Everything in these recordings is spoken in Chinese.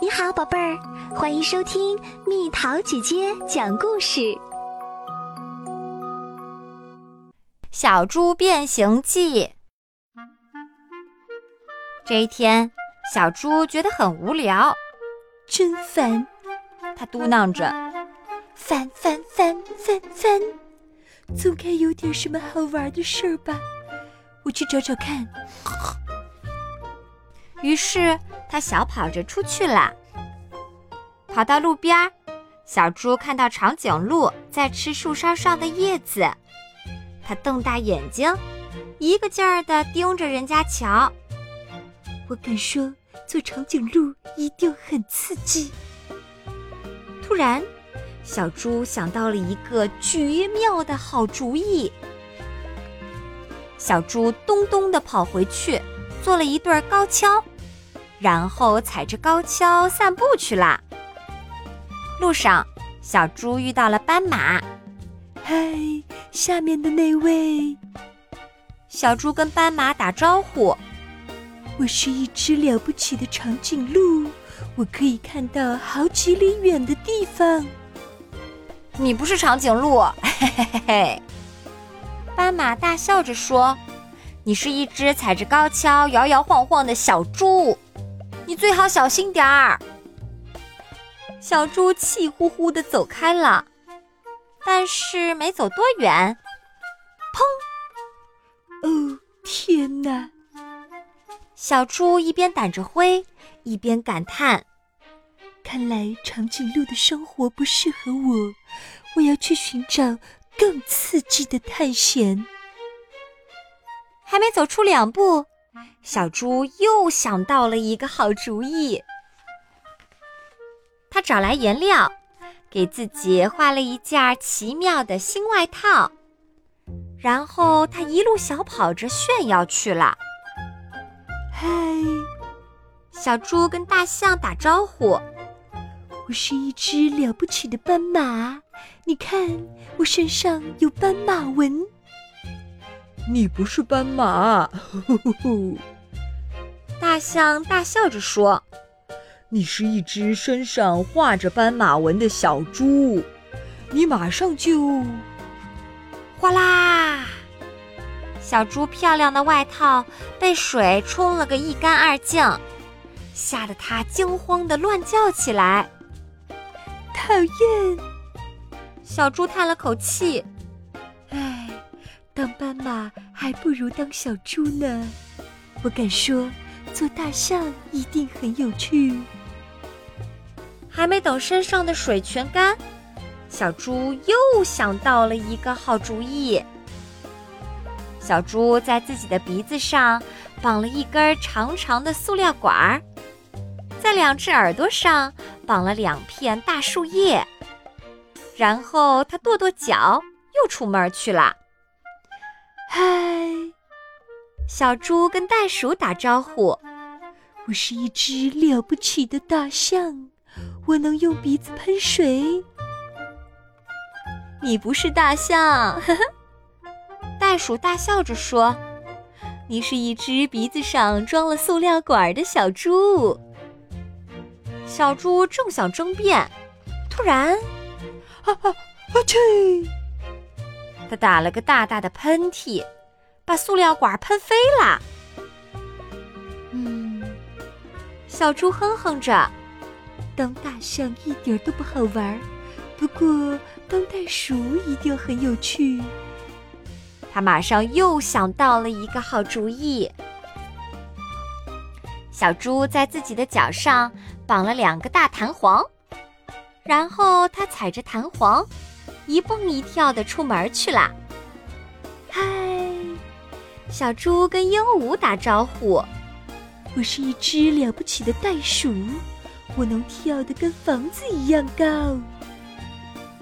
你好，宝贝儿，欢迎收听蜜桃姐姐讲故事。《小猪变形记》。这一天，小猪觉得很无聊，真烦。他嘟囔着：“烦烦烦烦烦，总该有点什么好玩的事儿吧？我去找找看。”于是他小跑着出去了。跑到路边，小猪看到长颈鹿在吃树梢上的叶子，它瞪大眼睛，一个劲儿地盯着人家瞧。我敢说，做长颈鹿一定很刺激。突然，小猪想到了一个绝妙的好主意。小猪咚咚地跑回去，做了一对高跷。然后踩着高跷散步去啦。路上，小猪遇到了斑马。嗨，下面的那位。小猪跟斑马打招呼：“我是一只了不起的长颈鹿，我可以看到好几里远的地方。”你不是长颈鹿，嘿嘿嘿嘿。斑马大笑着说：“你是一只踩着高跷摇摇晃晃的小猪。”你最好小心点儿。小猪气呼呼地走开了，但是没走多远，砰！哦，天哪！小猪一边掸着灰，一边感叹：“看来长颈鹿的生活不适合我，我要去寻找更刺激的探险。”还没走出两步。小猪又想到了一个好主意，他找来颜料，给自己画了一件奇妙的新外套，然后他一路小跑着炫耀去了。嗨，小猪跟大象打招呼：“我是一只了不起的斑马，你看我身上有斑马纹。”你不是斑马，呼呼呼！大象大笑着说：“你是一只身上画着斑马纹的小猪，你马上就……哗啦！小猪漂亮的外套被水冲了个一干二净，吓得它惊慌的乱叫起来。讨厌！小猪叹了口气。当斑马还不如当小猪呢，我敢说，做大象一定很有趣。还没等身上的水全干，小猪又想到了一个好主意。小猪在自己的鼻子上绑了一根长长的塑料管儿，在两只耳朵上绑了两片大树叶，然后它跺跺脚，又出门去了。嗨，小猪跟袋鼠打招呼：“我是一只了不起的大象，我能用鼻子喷水。”你不是大象，袋鼠大笑着说：“你是一只鼻子上装了塑料管的小猪。”小猪正想争辩，突然，啊啊啊！去！他打了个大大的喷嚏，把塑料管喷飞了。嗯，小猪哼哼着：“当大象一点都不好玩，不过当袋鼠一定很有趣。”他马上又想到了一个好主意。小猪在自己的脚上绑了两个大弹簧，然后他踩着弹簧。一蹦一跳的出门去了。嗨，小猪跟鹦鹉打招呼：“我是一只了不起的袋鼠，我能跳得跟房子一样高。”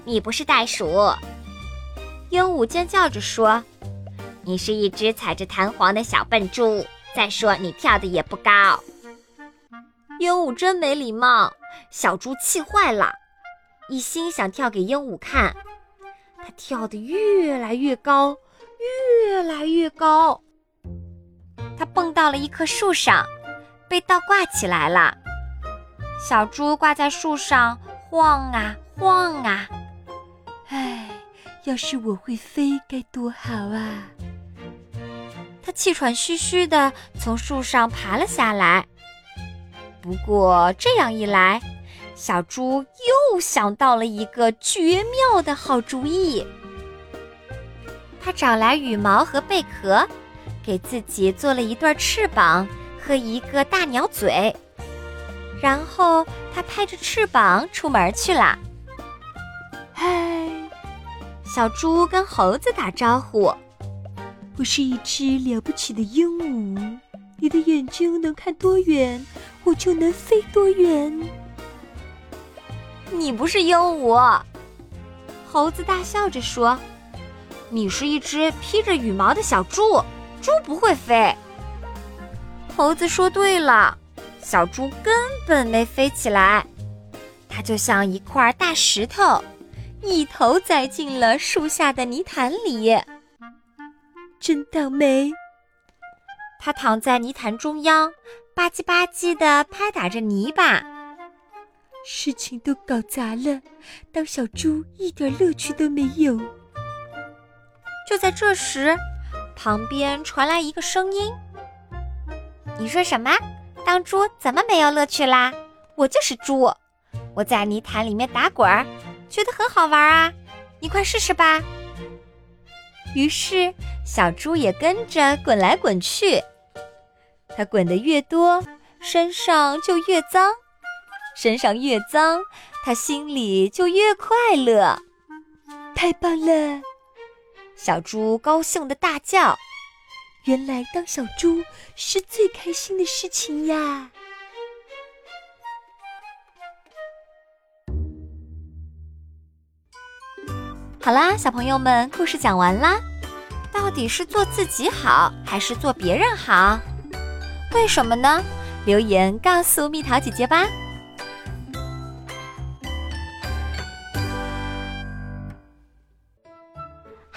你不是袋鼠，鹦鹉尖叫着说：“你是一只踩着弹簧的小笨猪。再说你跳的也不高。”鹦鹉真没礼貌，小猪气坏了，一心想跳给鹦鹉看。跳得越来越高，越来越高。它蹦到了一棵树上，被倒挂起来了。小猪挂在树上晃啊晃啊。唉，要是我会飞该多好啊！它气喘吁吁地从树上爬了下来。不过这样一来，小猪又想到了一个绝妙的好主意。他找来羽毛和贝壳，给自己做了一对翅膀和一个大鸟嘴，然后他拍着翅膀出门去了。嗨，小猪跟猴子打招呼：“我是一只了不起的鹦鹉，你的眼睛能看多远，我就能飞多远。”你不是鹦鹉，猴子大笑着说。你是一只披着羽毛的小猪，猪不会飞。猴子说对了，小猪根本没飞起来，它就像一块大石头，一头栽进了树下的泥潭里。真倒霉！它躺在泥潭中央，吧唧吧唧地拍打着泥巴，事情都搞砸了，当小猪一点乐趣都没有。就在这时，旁边传来一个声音：“你说什么？当猪怎么没有乐趣啦？我就是猪，我在泥潭里面打滚儿，觉得很好玩啊！你快试试吧。”于是，小猪也跟着滚来滚去。它滚得越多，身上就越脏；身上越脏，它心里就越快乐。太棒了！小猪高兴的大叫：“原来当小猪是最开心的事情呀！”好啦，小朋友们，故事讲完啦。到底是做自己好，还是做别人好？为什么呢？留言告诉蜜桃姐姐吧。